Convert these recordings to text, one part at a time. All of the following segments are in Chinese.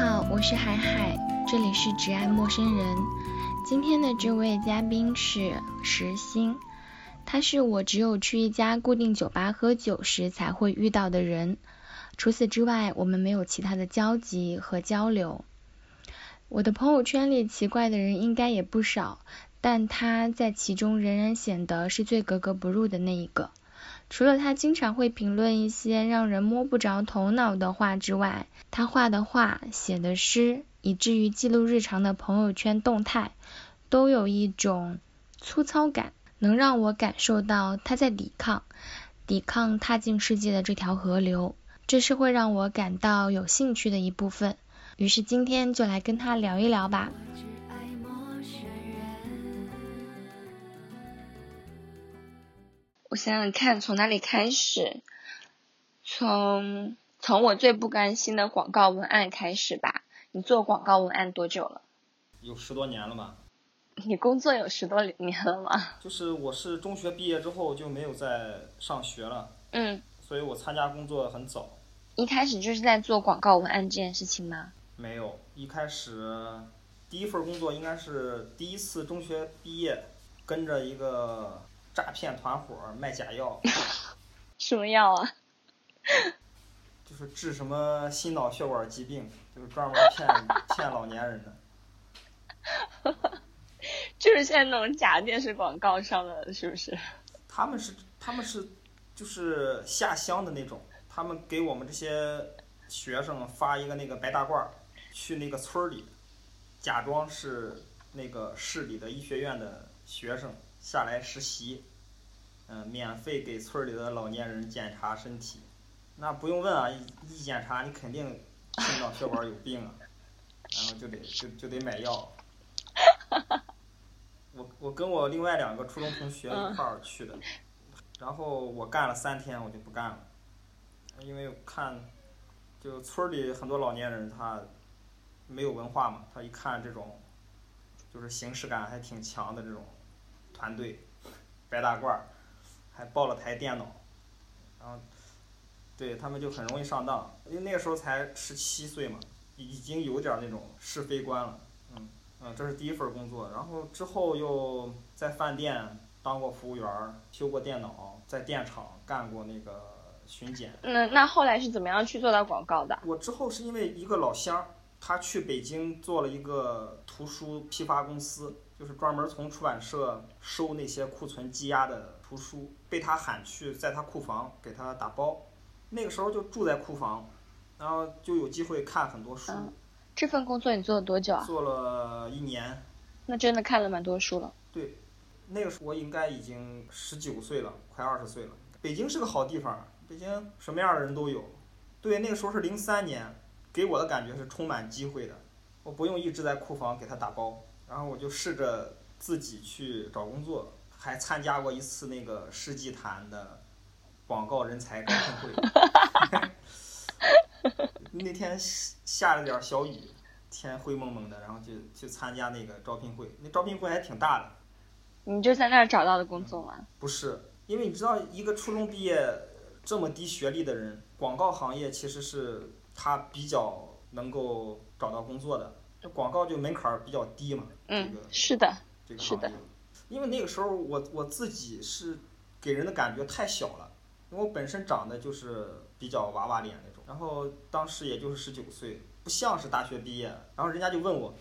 好，我是海海，这里是只爱陌生人。今天的这位嘉宾是石星，他是我只有去一家固定酒吧喝酒时才会遇到的人，除此之外，我们没有其他的交集和交流。我的朋友圈里奇怪的人应该也不少，但他在其中仍然显得是最格格不入的那一个。除了他经常会评论一些让人摸不着头脑的话之外，他画的画、写的诗，以至于记录日常的朋友圈动态，都有一种粗糙感，能让我感受到他在抵抗，抵抗踏进世界的这条河流，这是会让我感到有兴趣的一部分。于是今天就来跟他聊一聊吧。我想想看，从哪里开始？从从我最不甘心的广告文案开始吧。你做广告文案多久了？有十多年了吧。你工作有十多年了吗？就是我是中学毕业之后就没有再上学了。嗯。所以我参加工作很早。一开始就是在做广告文案这件事情吗？没有，一开始第一份工作应该是第一次中学毕业，跟着一个。诈骗团伙卖假药，什么药啊？就是治什么心脑血管疾病，就是专门骗骗老年人的。就是现在那种假电视广告上的，是不是？他们是他们是就是下乡的那种，他们给我们这些学生发一个那个白大褂，去那个村里，假装是那个市里的医学院的学生下来实习。嗯，免费给村里的老年人检查身体，那不用问啊，一一检查你肯定心脑血管有病啊，然后就得就就得买药。我我跟我另外两个初中同学一块儿去的，然后我干了三天，我就不干了，因为看就村里很多老年人他没有文化嘛，他一看这种就是形式感还挺强的这种团队，白大褂。还抱了台电脑，然后，对他们就很容易上当，因为那个时候才十七岁嘛，已经有点那种是非观了，嗯嗯，这是第一份工作，然后之后又在饭店当过服务员，修过电脑，在电厂干过那个巡检。那那后来是怎么样去做到广告的？我之后是因为一个老乡，他去北京做了一个图书批发公司，就是专门从出版社收那些库存积压的。图书被他喊去，在他库房给他打包，那个时候就住在库房，然后就有机会看很多书。这份工作你做了多久啊？做了一年。那真的看了蛮多书了。对，那个时候我应该已经十九岁了，快二十岁了。北京是个好地方，北京什么样的人都有。对，那个时候是零三年，给我的感觉是充满机会的。我不用一直在库房给他打包，然后我就试着自己去找工作。还参加过一次那个世纪坛的广告人才招聘会，那天下了点小雨，天灰蒙蒙的，然后就去参加那个招聘会，那招聘会还挺大的。你就在那儿找到的工作吗？不是，因为你知道，一个初中毕业这么低学历的人，广告行业其实是他比较能够找到工作的，这广告就门槛比较低嘛。嗯，是的，这个行业。因为那个时候我我自己是给人的感觉太小了，因为我本身长得就是比较娃娃脸那种，然后当时也就是十九岁，不像是大学毕业，然后人家就问我，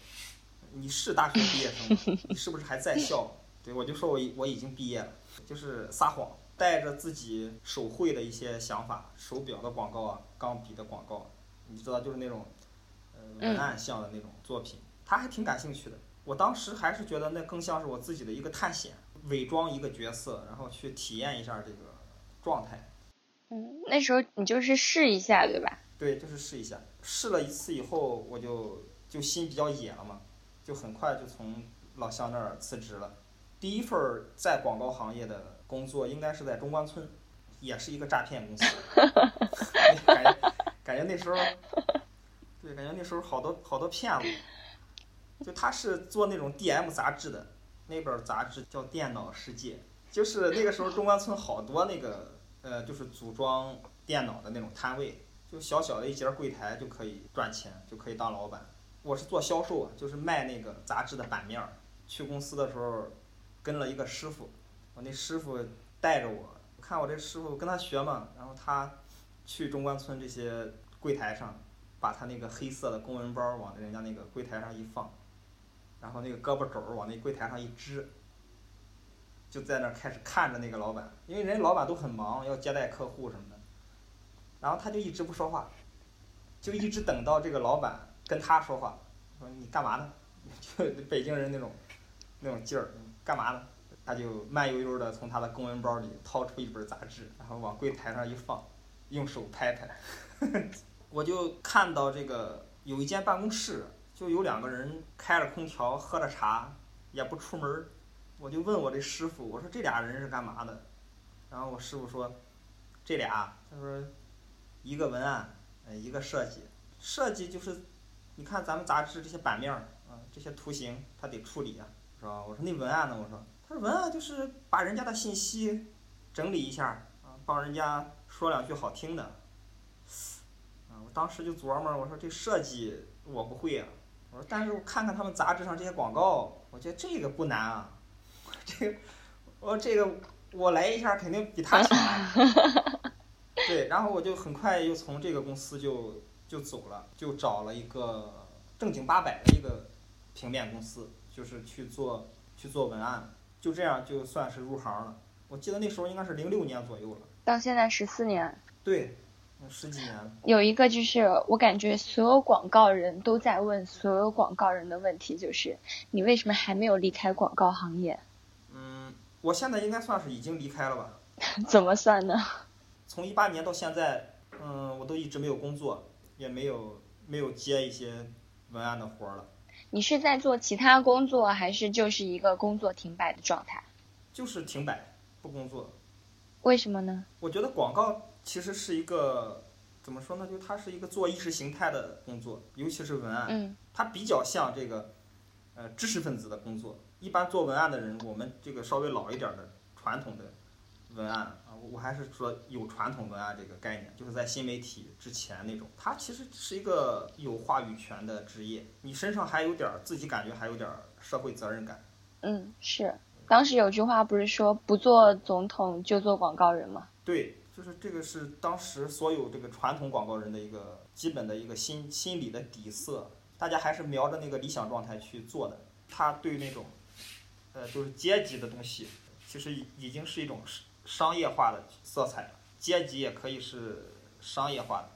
你是大学毕业生吗？你是不是还在校？对我就说我我已经毕业了，就是撒谎，带着自己手绘的一些想法，手表的广告啊，钢笔的广告，你知道就是那种呃文案像的那种作品，他还挺感兴趣的。我当时还是觉得那更像是我自己的一个探险，伪装一个角色，然后去体验一下这个状态。嗯，那时候你就是试一下，对吧？对，就是试一下。试了一次以后，我就就心比较野了嘛，就很快就从老乡那儿辞职了。第一份在广告行业的工作应该是在中关村，也是一个诈骗公司。感觉感觉那时候，对，感觉那时候好多好多骗子。就他是做那种 DM 杂志的，那本杂志叫《电脑世界》，就是那个时候中关村好多那个呃，就是组装电脑的那种摊位，就小小的一节柜台就可以赚钱，就可以当老板。我是做销售啊，就是卖那个杂志的版面。去公司的时候，跟了一个师傅，我那师傅带着我，看我这师傅跟他学嘛，然后他去中关村这些柜台上，把他那个黑色的公文包往人家那个柜台上一放，然后那个胳膊肘往那柜台上一支，就在那开始看着那个老板，因为人家老板都很忙，要接待客户什么的，然后他就一直不说话，就一直等到这个老板跟他说话，说你干嘛呢？就北京人那种那种劲儿，干嘛呢？他就慢悠悠的从他的公文包里掏出一本杂志，然后往柜台上一放，用手拍拍。我就看到这个有一间办公室，就有两个人开着空调喝着茶，也不出门。我就问我这师傅，我说这俩人是干嘛的？然后我师傅说，这俩，他说一个文案，呃，一个设计。设计就是，你看咱们杂志这些版面啊，这些图形他得处理啊，是吧？我说那文案呢？我说，他说文案就是把人家的信息整理一下啊，帮人家说两句好听的。啊，我当时就琢磨，我说这设计我不会啊，我说但是我看看他们杂志上这些广告，我觉得这个不难啊。这个，我这个我来一下肯定比他强。啊 对，然后我就很快又从这个公司就就走了，就找了一个正经八百的一个平面公司，就是去做去做文案，就这样就算是入行了。我记得那时候应该是零六年左右了。到现在十四年。对，十几年了。有一个就是我感觉所有广告人都在问所有广告人的问题，就是你为什么还没有离开广告行业？嗯我现在应该算是已经离开了吧？怎么算呢？从一八年到现在，嗯，我都一直没有工作，也没有没有接一些文案的活儿了。你是在做其他工作，还是就是一个工作停摆的状态？就是停摆，不工作。为什么呢？我觉得广告其实是一个怎么说呢？就它是一个做意识形态的工作，尤其是文案，嗯，它比较像这个呃知识分子的工作。一般做文案的人，我们这个稍微老一点的传统的文案啊，我还是说有传统文案这个概念，就是在新媒体之前那种，它其实是一个有话语权的职业，你身上还有点自己感觉还有点社会责任感。嗯，是。当时有句话不是说不做总统就做广告人吗？对，就是这个是当时所有这个传统广告人的一个基本的一个心心理的底色，大家还是瞄着那个理想状态去做的。他对那种。呃，就是阶级的东西，其实已经是一种商业化的色彩了。阶级也可以是商业化的。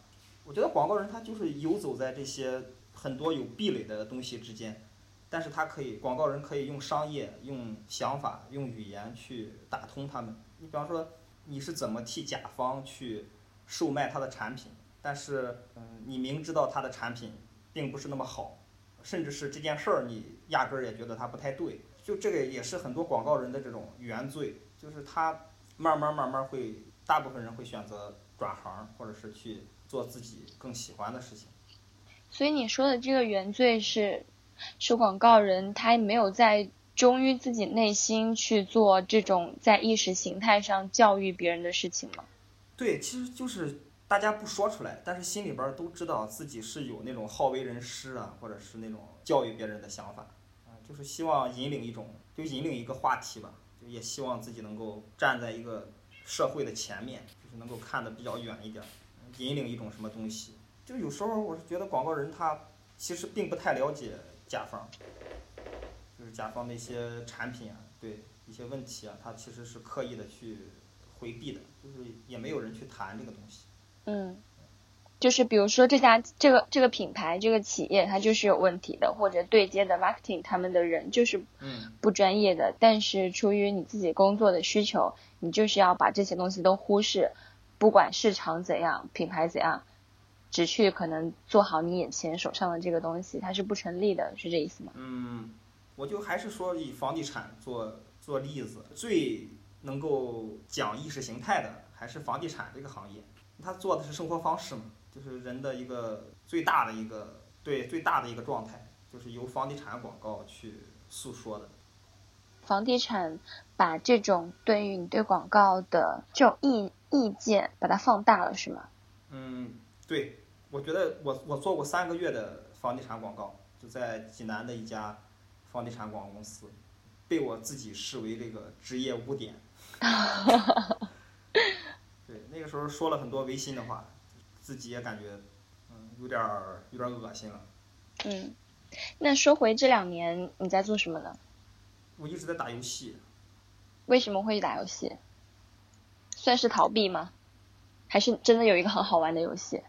我觉得广告人他就是游走在这些很多有壁垒的东西之间，但是他可以，广告人可以用商业、用想法、用语言去打通他们。你比方说，你是怎么替甲方去售卖他的产品，但是，嗯，你明知道他的产品并不是那么好，甚至是这件事儿你压根儿也觉得他不太对。就这个也是很多广告人的这种原罪，就是他慢慢慢慢会，大部分人会选择转行，或者是去做自己更喜欢的事情。所以你说的这个原罪是，是广告人他没有在忠于自己内心去做这种在意识形态上教育别人的事情吗？对，其实就是大家不说出来，但是心里边都知道自己是有那种好为人师啊，或者是那种教育别人的想法。啊就是希望引领一种，就引领一个话题吧，就也希望自己能够站在一个社会的前面，就是能够看得比较远一点，引领一种什么东西。就有时候我是觉得广告人他其实并不太了解甲方，就是甲方的一些产品啊，对一些问题啊，他其实是刻意的去回避的，就是也没有人去谈这个东西。嗯。就是比如说这家这个这个品牌这个企业它就是有问题的，或者对接的 marketing 他们的人就是不专业的，但是出于你自己工作的需求，你就是要把这些东西都忽视，不管市场怎样，品牌怎样，只去可能做好你眼前手上的这个东西，它是不成立的，是这意思吗？嗯，我就还是说以房地产做做例子，最能够讲意识形态的还是房地产这个行业，它做的是生活方式嘛。就是人的一个最大的一个对最大的一个状态，就是由房地产广告去诉说的。房地产把这种对于你对广告的这种意意见，把它放大了，是吗？嗯，对，我觉得我我做过三个月的房地产广告，就在济南的一家房地产广告公司，被我自己视为这个职业污点。对，那个时候说了很多违心的话，自己也感觉嗯有点儿有点恶心了。嗯，那说回这两年你在做什么呢？我一直在打游戏。为什么会打游戏？算是逃避吗？还是真的有一个很好玩的游戏？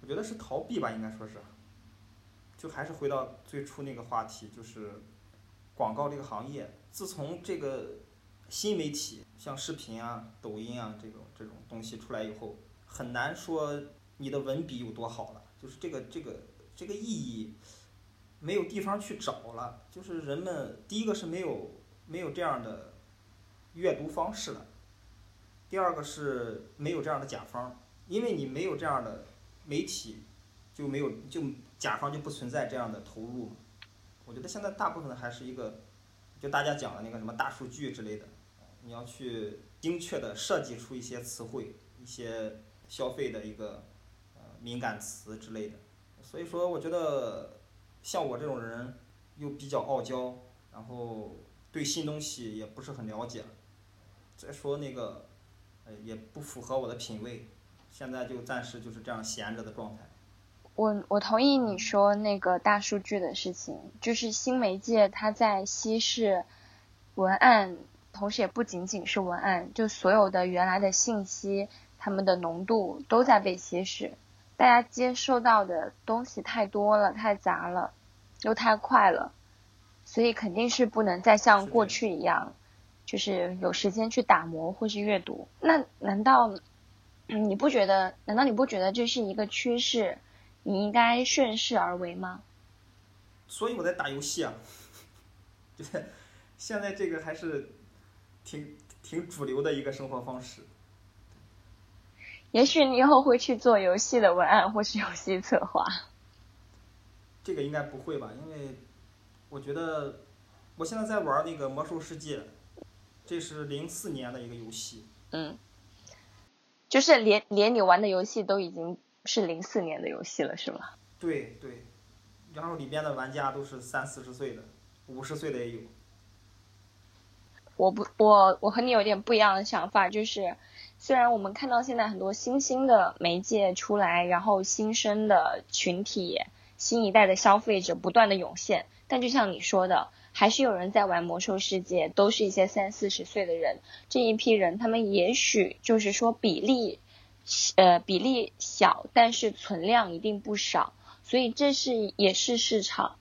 我觉得是逃避吧，应该说是。就还是回到最初那个话题，就是广告这个行业，自从这个新媒体像视频啊、抖音啊这种这种东西出来以后，很难说你的文笔有多好了，就是这个这个这个意义没有地方去找了，就是人们第一个是没有。没有这样的阅读方式了。第二个是没有这样的甲方，因为你没有这样的媒体，就没有就甲方就不存在这样的投入。我觉得现在大部分还是一个，就大家讲的那个什么大数据之类的，你要去精确的设计出一些词汇、一些消费的一个呃敏感词之类的。所以说，我觉得像我这种人又比较傲娇，然后。对新东西也不是很了解，再说那个，呃，也不符合我的品味，现在就暂时就是这样闲着的状态。我我同意你说那个大数据的事情，就是新媒介它在稀释文案，同时也不仅仅是文案，就所有的原来的信息，它们的浓度都在被稀释，大家接受到的东西太多了，太杂了，又太快了。所以肯定是不能再像过去一样，就是有时间去打磨或是阅读。那难道你不觉得？难道你不觉得这是一个趋势？你应该顺势而为吗？所以我在打游戏啊，就是现在这个还是挺挺主流的一个生活方式。也许你以后会去做游戏的文案或是游戏策划。这个应该不会吧？因为。我觉得，我现在在玩那个《魔兽世界》，这是零四年的一个游戏。嗯，就是连连你玩的游戏都已经是零四年的游戏了，是吗？对对，然后里边的玩家都是三四十岁的，五十岁的也有。我不，我我和你有点不一样的想法，就是虽然我们看到现在很多新兴的媒介出来，然后新生的群体、新一代的消费者不断的涌现。但就像你说的，还是有人在玩魔兽世界，都是一些三四十岁的人。这一批人，他们也许就是说比例，呃，比例小，但是存量一定不少。所以这是也是市场。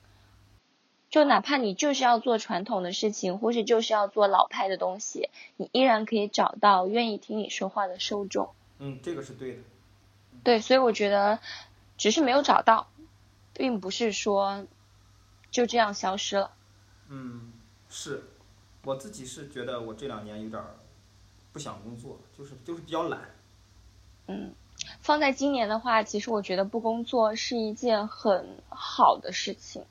就哪怕你就是要做传统的事情，或是就是要做老派的东西，你依然可以找到愿意听你说话的受众。嗯，这个是对的。对，所以我觉得，只是没有找到，并不是说。就这样消失了。嗯，是，我自己是觉得我这两年有点不想工作，就是就是比较懒。嗯，放在今年的话，其实我觉得不工作是一件很好的事情。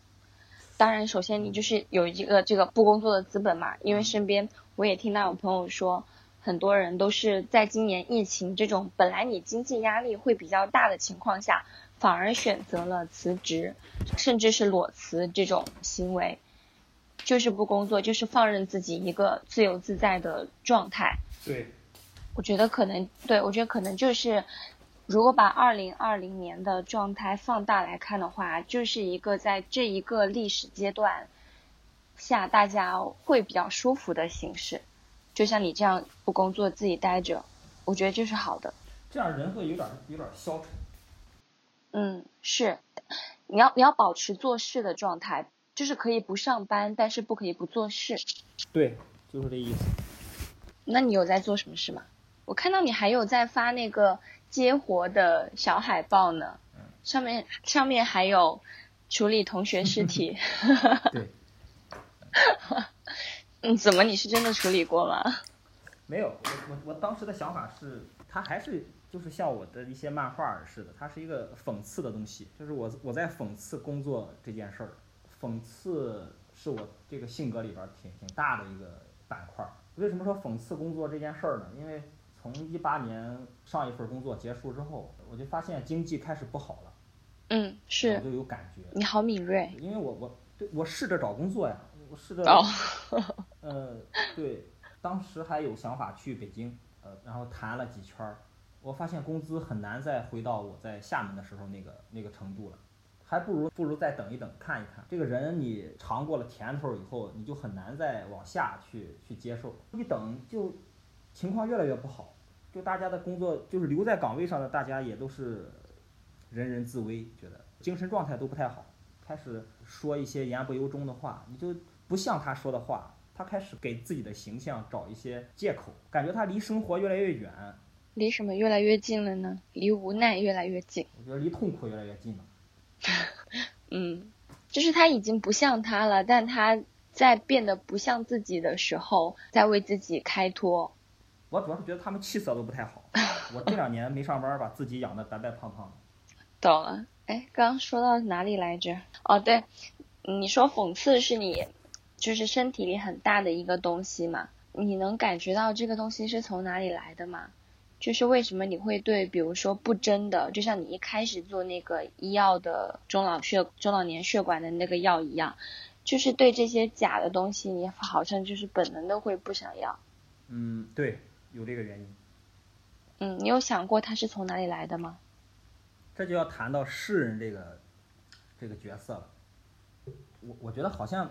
当然，首先你就是有一个这个不工作的资本嘛，因为身边我也听到有朋友说，很多人都是在今年疫情这种本来你经济压力会比较大的情况下。反而选择了辞职，甚至是裸辞这种行为，就是不工作，就是放任自己一个自由自在的状态。对，我觉得可能，对我觉得可能就是，如果把二零二零年的状态放大来看的话，就是一个在这一个历史阶段下大家会比较舒服的形式。就像你这样不工作自己待着，我觉得这是好的。这样人会有点有点消沉。嗯，是，你要你要保持做事的状态，就是可以不上班，但是不可以不做事。对，就是这意思。那你有在做什么事吗？我看到你还有在发那个接活的小海报呢，上面上面还有处理同学尸体。对。嗯，怎么你是真的处理过吗？没有，我我我当时的想法是，它还是。就是像我的一些漫画似的，它是一个讽刺的东西。就是我我在讽刺工作这件事儿，讽刺是我这个性格里边挺挺大的一个板块。为什么说讽刺工作这件事儿呢？因为从从一八年上一份工作结束之后，我就发现经济开始不好了。嗯，是。我就有感觉。你好敏锐。因为我我对我试着找工作呀，我试着。哦。呃，对，当时还有想法去北京，呃，然后谈了几圈儿，我发现工资很难再回到我在厦门的时候那个那个程度了。还不如不如再等一等，看一看这个人，你尝过了甜头以后，你就很难再往下去去接受。一等就情况越来越不好，就大家的工作就是留在岗位上的，大家也都是人人自危，觉得精神状态都不太好，开始说一些言不由衷的话，你就不像他说的话，他开始给自己的形象找一些借口，感觉他离生活越来越远，离什么越来越近了呢？离无奈越来越近，我觉得离痛苦越来越近了。嗯，就是他已经不像他了，但他在变得不像自己的时候，在为自己开脱。我主要是觉得他们气色都不太好。我这两年没上班，把自己养的白白胖胖的。懂了。哎，刚刚说到哪里来着？哦，对，你说讽刺是你就是身体里很大的一个东西嘛？你能感觉到这个东西是从哪里来的吗？就是为什么你会对，比如说不真的，就像你一开始做那个医药的中老血中老年血管的那个药一样，就是对这些假的东西，你好像就是本能的会不想要。嗯，对，有这个原因。嗯，你有想过他是从哪里来的吗？这就要谈到诗人这个这个角色了。我我觉得好像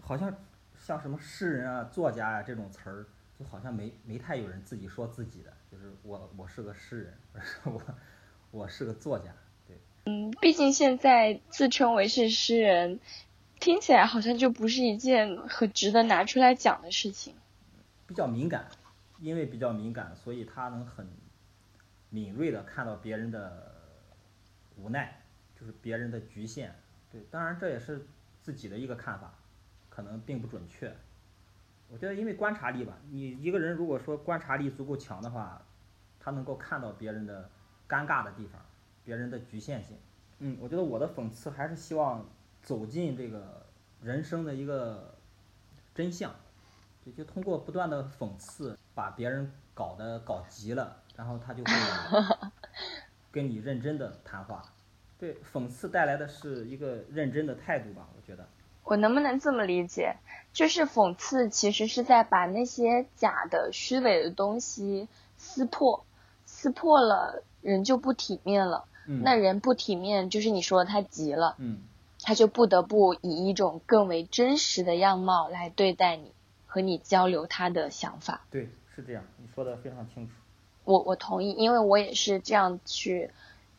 好像像什么诗人啊、作家啊这种词儿，就好像没没太有人自己说自己的。就是我，我是个诗人，我我是个作家，对。嗯，毕竟现在自称为是诗人，听起来好像就不是一件很值得拿出来讲的事情。比较敏感，因为比较敏感，所以他能很敏锐的看到别人的无奈，就是别人的局限。对，当然这也是自己的一个看法，可能并不准确。我觉得，因为观察力吧，你一个人如果说观察力足够强的话，他能够看到别人的尴尬的地方，别人的局限性。嗯，我觉得我的讽刺还是希望走进这个人生的一个真相，就就通过不断的讽刺，把别人搞得搞急了，然后他就会 跟你认真的谈话。对，讽刺带来的是一个认真的态度吧，我觉得。我能不能这么理解？就是讽刺其实是在把那些假的、虚伪的东西撕破，撕破了，人就不体面了。那人不体面，就是你说他急了，他就不得不以一种更为真实的样貌来对待你，和你交流他的想法。对，是这样，你说的非常清楚。我我同意，因为我也是这样去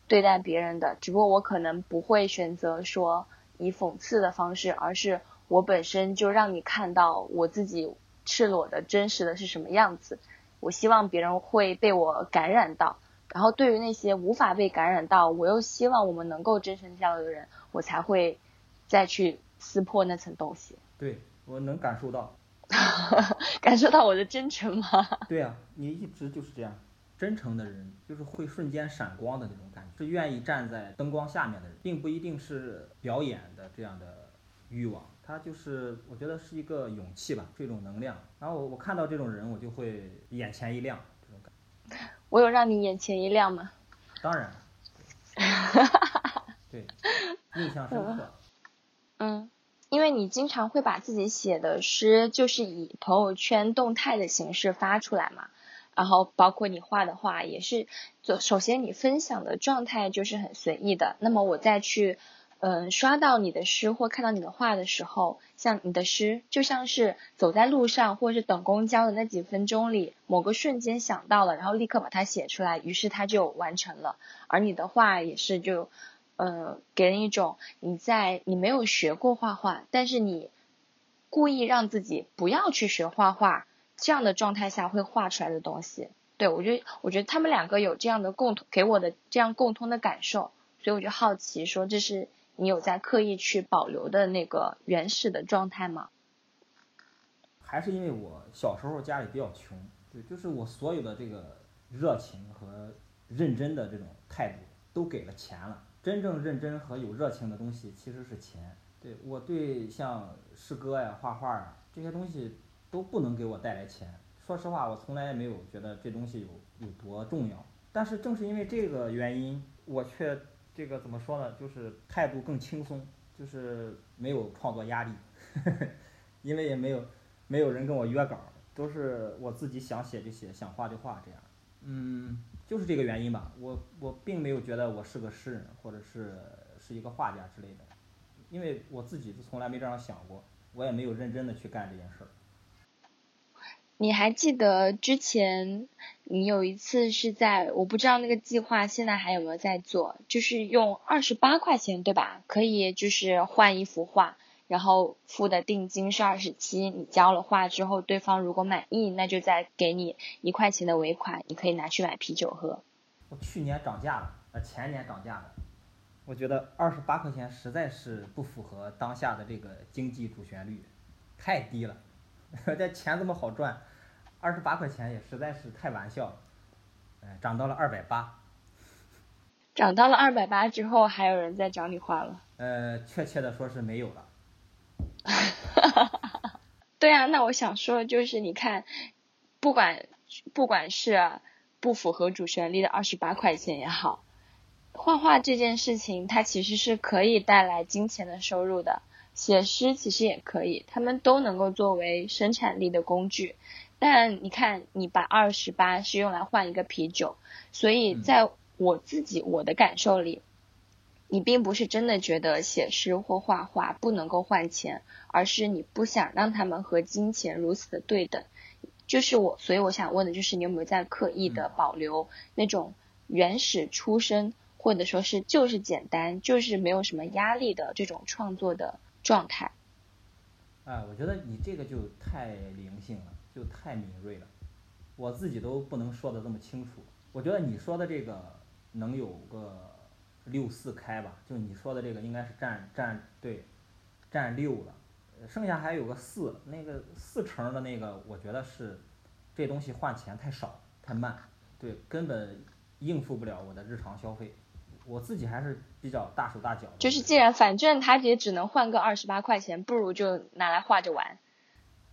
对待别人的，只不过我可能不会选择说。以讽刺的方式，而是我本身就让你看到我自己赤裸的真实的是什么样子。我希望别人会被我感染到，然后对于那些无法被感染到，我又希望我们能够真诚交流的人，我才会再去撕破那层东西。对，我能感受到，感受到我的真诚吗？对啊，你一直就是这样。真诚的人就是会瞬间闪光的那种感觉，是愿意站在灯光下面的人，并不一定是表演的这样的欲望，他就是我觉得是一个勇气吧，是一种能量。然后我我看到这种人，我就会眼前一亮，这种感觉。我有让你眼前一亮吗？当然。对，印象深刻。嗯，因为你经常会把自己写的诗，就是以朋友圈动态的形式发出来嘛。然后包括你画的画也是，就首先你分享的状态就是很随意的。那么我再去，嗯，刷到你的诗或看到你的画的时候，像你的诗就像是走在路上或者是等公交的那几分钟里，某个瞬间想到了，然后立刻把它写出来，于是它就完成了。而你的画也是就，呃，给人一种你在你没有学过画画，但是你故意让自己不要去学画画。这样的状态下会画出来的东西，对我觉得，我觉得他们两个有这样的共同给我的这样共通的感受，所以我就好奇，说这是你有在刻意去保留的那个原始的状态吗？还是因为我小时候家里比较穷，对，就是我所有的这个热情和认真的这种态度都给了钱了。真正认真和有热情的东西其实是钱。对我对像诗歌呀、画画啊这些东西。都不能给我带来钱，说实话，我从来没有觉得这东西有有多重要。但是正是因为这个原因，我却这个怎么说呢？就是态度更轻松，就是没有创作压力，因为也没有没有人跟我约稿，都是我自己想写就写，想画就画这样。嗯，就是这个原因吧。我我并没有觉得我是个诗人，或者是是一个画家之类的，因为我自己就从来没这样想过，我也没有认真的去干这件事儿。你还记得之前你有一次是在我不知道那个计划现在还有没有在做，就是用二十八块钱对吧？可以就是换一幅画，然后付的定金是二十七，你交了画之后，对方如果满意，那就再给你一块钱的尾款，你可以拿去买啤酒喝。我去年涨价了，呃前年涨价了，我觉得二十八块钱实在是不符合当下的这个经济主旋律，太低了。这钱这么好赚，二十八块钱也实在是太玩笑了。哎，涨到了二百八。涨到了二百八之后，还有人在找你画了？呃，确切的说是没有了。对啊，那我想说的就是，你看，不管不管是不符合主旋律的二十八块钱也好，画画这件事情，它其实是可以带来金钱的收入的。写诗其实也可以，他们都能够作为生产力的工具。但你看，你把二十八是用来换一个啤酒，所以在我自己我的感受里，你并不是真的觉得写诗或画画不能够换钱，而是你不想让他们和金钱如此的对等。就是我，所以我想问的就是，你有没有在刻意的保留那种原始出身，或者说是就是简单，就是没有什么压力的这种创作的？状态，啊，我觉得你这个就太灵性了，就太敏锐了，我自己都不能说的这么清楚。我觉得你说的这个能有个六四开吧，就你说的这个应该是占占对，占六了，剩下还有个四，那个四成的那个，我觉得是这东西换钱太少太慢，对，根本应付不了我的日常消费。我自己还是比较大手大脚的。就是既然反正他也只能换个二十八块钱，不如就拿来画着玩。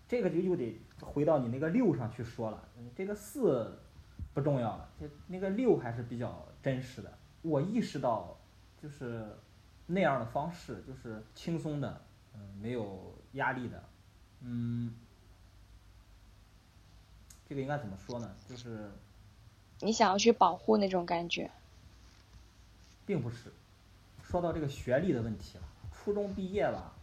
这个就又得回到你那个六上去说了，这个四不重要了，这那个六还是比较真实的。我意识到，就是那样的方式，就是轻松的，嗯，没有压力的，嗯，这个应该怎么说呢？就是你想要去保护那种感觉。并不是，说到这个学历的问题了，初中毕业了，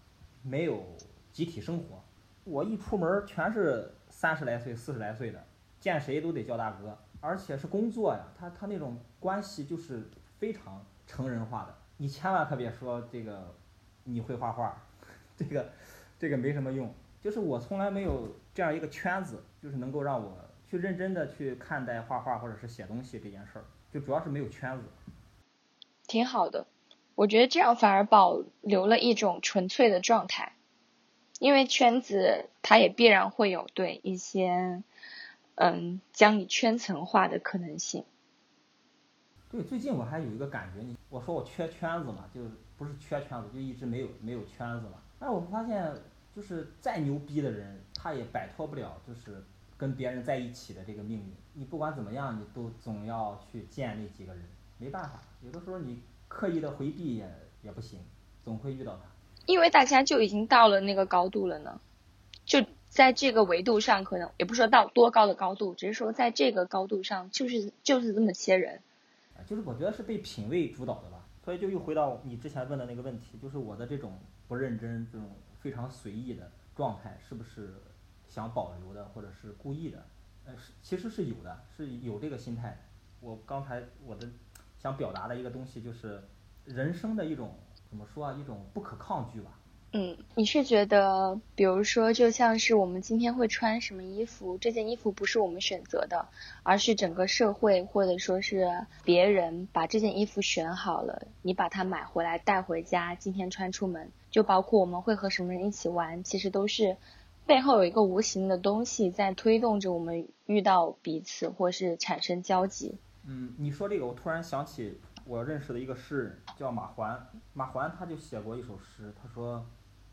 没有集体生活，我一出门全是三十来岁、四十来岁的，见谁都得叫大哥，而且是工作呀，他他那种关系就是非常成人化的，你千万可别说这个你会画画，这个这个没什么用，就是我从来没有这样一个圈子，就是能够让我去认真的去看待画画或者是写东西这件事儿，就主要是没有圈子。挺好的，我觉得这样反而保留了一种纯粹的状态，因为圈子它也必然会有对一些，嗯，将你圈层化的可能性。对，最近我还有一个感觉，你我说我缺圈子嘛，就不是缺圈子，就一直没有没有圈子嘛。但我发现，就是再牛逼的人，他也摆脱不了就是跟别人在一起的这个命运。你不管怎么样，你都总要去见那几个人。没办法，有的时候你刻意的回避也也不行，总会遇到他。因为大家就已经到了那个高度了呢，就在这个维度上，可能也不说到多高的高度，只是说在这个高度上，就是就是这么些人。就是我觉得是被品味主导的吧，所以就又回到你之前问的那个问题，就是我的这种不认真、这种非常随意的状态，是不是想保留的，或者是故意的？呃，是其实是有的，是有这个心态。我刚才我的。想表达的一个东西就是人生的一种怎么说啊？一种不可抗拒吧。嗯，你是觉得，比如说，就像是我们今天会穿什么衣服，这件衣服不是我们选择的，而是整个社会或者说是别人把这件衣服选好了，你把它买回来带回家，今天穿出门。就包括我们会和什么人一起玩，其实都是背后有一个无形的东西在推动着我们遇到彼此或是产生交集。嗯，你说这个，我突然想起我认识的一个诗人，叫马环。马环他就写过一首诗，他说：“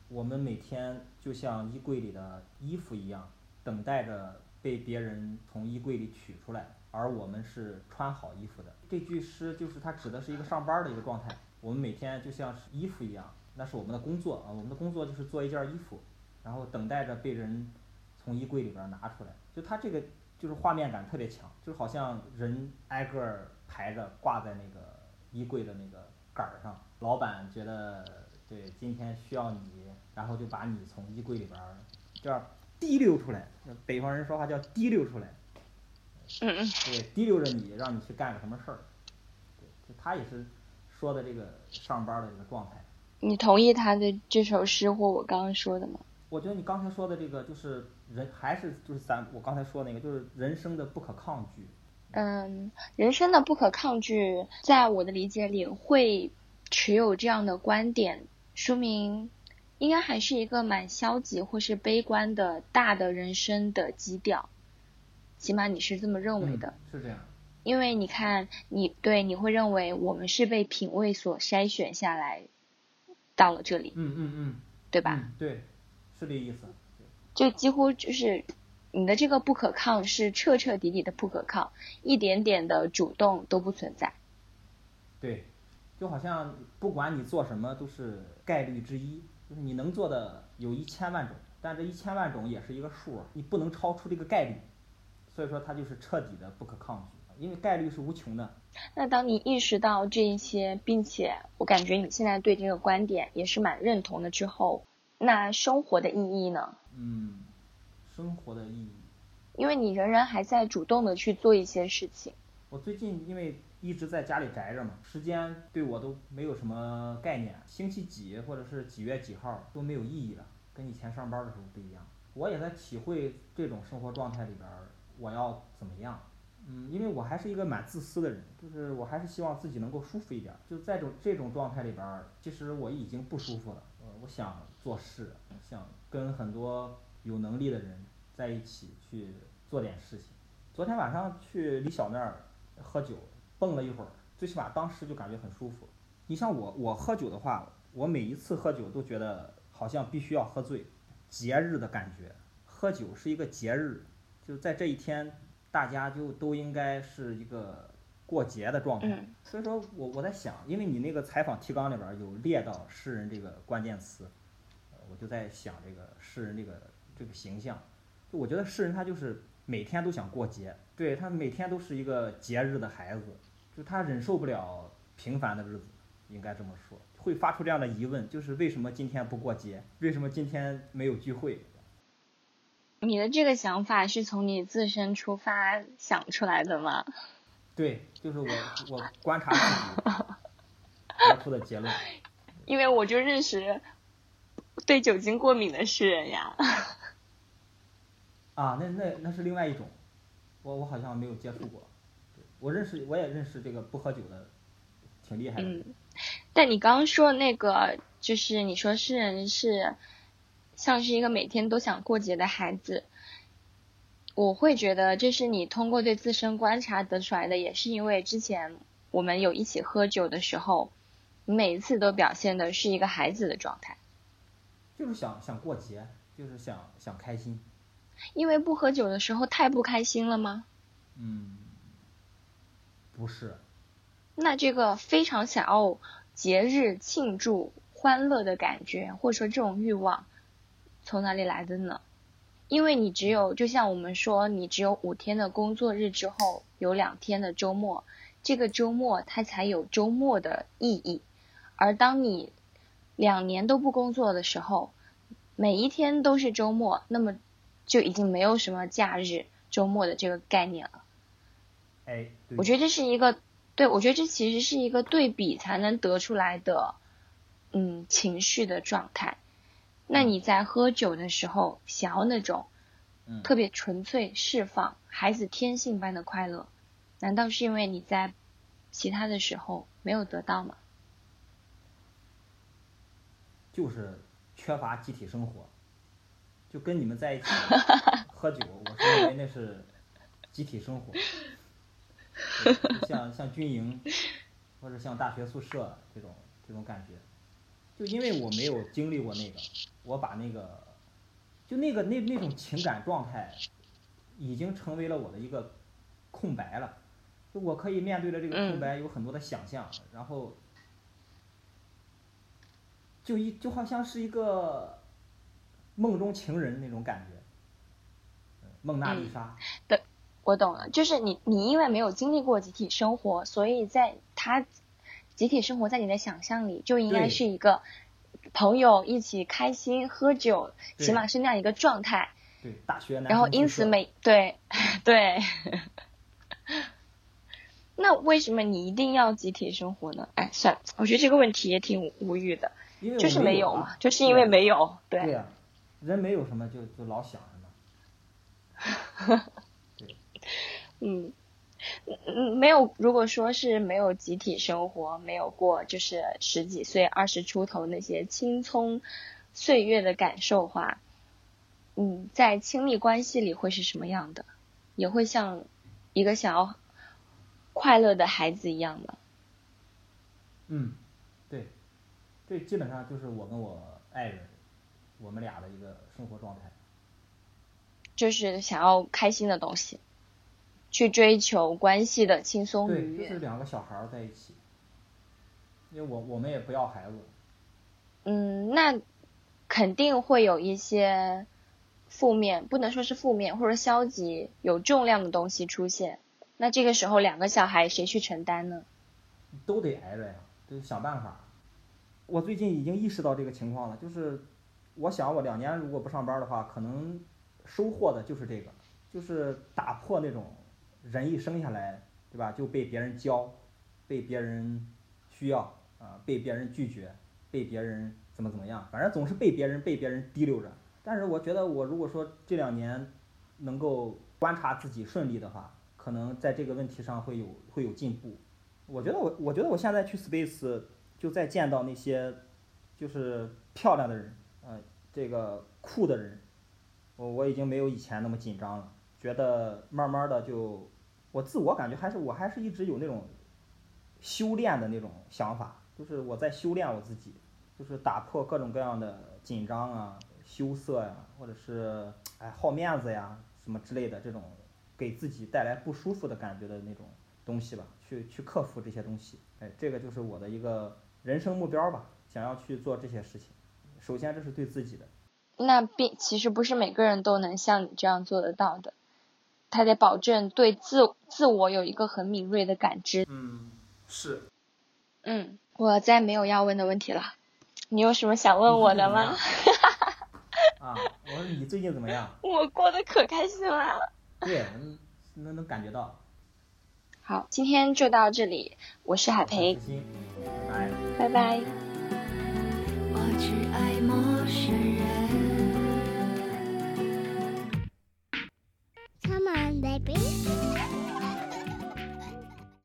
我们每天就像衣柜里的衣服一样，等待着被别人从衣柜里取出来，而我们是穿好衣服的。这句诗就是它指的是一个上班的一个状态。我们每天就像是衣服一样，那是我们的工作啊。我们的工作就是做一件衣服，然后等待着被人从衣柜里边拿出来。就它这个就是画面感特别强，就好像人挨个排着挂在那个衣柜的那个杆儿上。老板觉得对今天需要你，然后就把你从衣柜里边儿这样提溜出来。北方人说话叫滴溜出来。嗯嗯。对，滴溜着你，让你去干个什么事儿。对，就他也是。说的这个上班的这个状态，你同意他的这首诗或我刚刚说的吗？我觉得你刚才说的这个就是人还是就是咱我刚才说那个就是人生的不可抗拒。嗯，人生的不可抗拒，在我的理解里会持有这样的观点，说明应该还是一个蛮消极或是悲观的大的人生的基调，起码你是这么认为的。是这样。因为你看，你对你会认为我们是被品味所筛选下来，到了这里，嗯嗯嗯，对吧？对，是这意思。就几乎就是你的这个不可抗是彻彻底底的不可抗，一点点的主动都不存在。对，就好像不管你做什么都是概率之一，就是你能做的有一千万种，但这一千万种也是一个数，你不能超出这个概率，所以说它就是彻底的不可抗拒。因为概率是无穷的。那当你意识到这一些，并且我感觉你现在对这个观点也是蛮认同的之后，那生活的意义呢？嗯，生活的意义。因为你仍然还在主动的去做一些事情。我最近因为一直在家里宅着嘛，时间对我都没有什么概念，星期几或者是几月几号都没有意义了，跟以前上班的时候不一样。我也在体会这种生活状态里边，我要怎么样。嗯，因为我还是一个蛮自私的人，就是我还是希望自己能够舒服一点。就在这种这种状态里边儿，其实我已经不舒服了。呃，我想做事，想跟很多有能力的人在一起去做点事情。昨天晚上去李晓那儿喝酒，蹦了一会儿，最起码当时就感觉很舒服。你像我，我喝酒的话，我每一次喝酒都觉得好像必须要喝醉，节日的感觉。喝酒是一个节日，就在这一天。大家就都应该是一个过节的状态，所以说我我在想，因为你那个采访提纲里边有列到诗人这个关键词，我就在想这个诗人这个这个形象，就我觉得诗人他就是每天都想过节，对他每天都是一个节日的孩子，就他忍受不了平凡的日子，应该这么说，会发出这样的疑问，就是为什么今天不过节，为什么今天没有聚会？你的这个想法是从你自身出发想出来的吗？对，就是我我观察自己得出的结论。因为我就认识对酒精过敏的诗人呀。啊，那那那是另外一种，我我好像没有接触过。我认识，我也认识这个不喝酒的，挺厉害的。嗯，但你刚刚说那个，就是你说诗人是。像是一个每天都想过节的孩子，我会觉得这是你通过对自身观察得出来的，也是因为之前我们有一起喝酒的时候，你每一次都表现的是一个孩子的状态，就是想想过节，就是想想开心。因为不喝酒的时候太不开心了吗？嗯，不是。那这个非常想要节日庆祝欢乐的感觉，或者说这种欲望。从哪里来的呢？因为你只有，就像我们说，你只有五天的工作日之后，有两天的周末，这个周末它才有周末的意义。而当你两年都不工作的时候，每一天都是周末，那么就已经没有什么假日、周末的这个概念了。哎，我觉得这是一个，对我觉得这其实是一个对比才能得出来的，嗯，情绪的状态。那你在喝酒的时候想要那种特别纯粹释放孩子天性般的快乐，难道是因为你在其他的时候没有得到吗？就是缺乏集体生活，就跟你们在一起 喝酒，我是认为那是集体生活，像像军营或者像大学宿舍这种这种感觉。就因为我没有经历过那个，我把那个，就那个那那种情感状态，已经成为了我的一个空白了，就我可以面对着这个空白有很多的想象，然后就一就好像是一个梦中情人那种感觉，蒙娜丽莎。对，我懂了，就是你你因为没有经历过集体生活，所以在他集体生活在你的想象里就应该是一个朋友一起开心喝酒，起码是那样一个状态。对，大学然后因此每对 对，那为什么你一定要集体生活呢？哎，算了，我觉得这个问题也挺无语的，就是没有嘛，就是因为没有，对。对呀，人没有什么就就老想什么。对。嗯嗯，没有。如果说是没有集体生活，没有过就是十几岁、二十出头那些青葱岁月的感受话。嗯，在亲密关系里会是什么样的？也会像一个想要快乐的孩子一样的。嗯，对，这基本上就是我跟我爱人，我们俩的一个生活状态。就是想要开心的东西，去追求关系的轻松愉悦。就是两个小孩在一起，因为我我们也不要孩子。嗯，那肯定会有一些。负面不能说是负面或者消极，有重量的东西出现，那这个时候两个小孩谁去承担呢？都得挨着呀，得想办法。我最近已经意识到这个情况了，就是我想我两年如果不上班的话，可能收获的就是这个，就是打破那种人一生下来对吧就被别人教，被别人需要啊，被别人拒绝，被别人怎么怎么样，反正总是被别人被别人提溜着。但是我觉得，我如果说这两年能够观察自己顺利的话，可能在这个问题上会有会有进步。我觉得我我觉得我现在去 Space 就在见到那些就是漂亮的人，呃，这个酷的人，我我已经没有以前那么紧张了。觉得慢慢的就我自我感觉还是我还是一直有那种修炼的那种想法，就是我在修炼我自己，就是打破各种各样的紧张啊。羞涩呀，或者是哎好面子呀，什么之类的这种给自己带来不舒服的感觉的那种东西吧，去去克服这些东西，哎，这个就是我的一个人生目标吧，想要去做这些事情。首先这是对自己的。那并其实不是每个人都能像你这样做得到的，他得保证对自自我有一个很敏锐的感知。嗯，是。嗯，我再没有要问的问题了，你有什么想问我的吗？啊，我说你最近怎么样？我过得可开心了。对，能能感觉到。好，今天就到这里，我是海培，拜拜。拜拜。sleeping?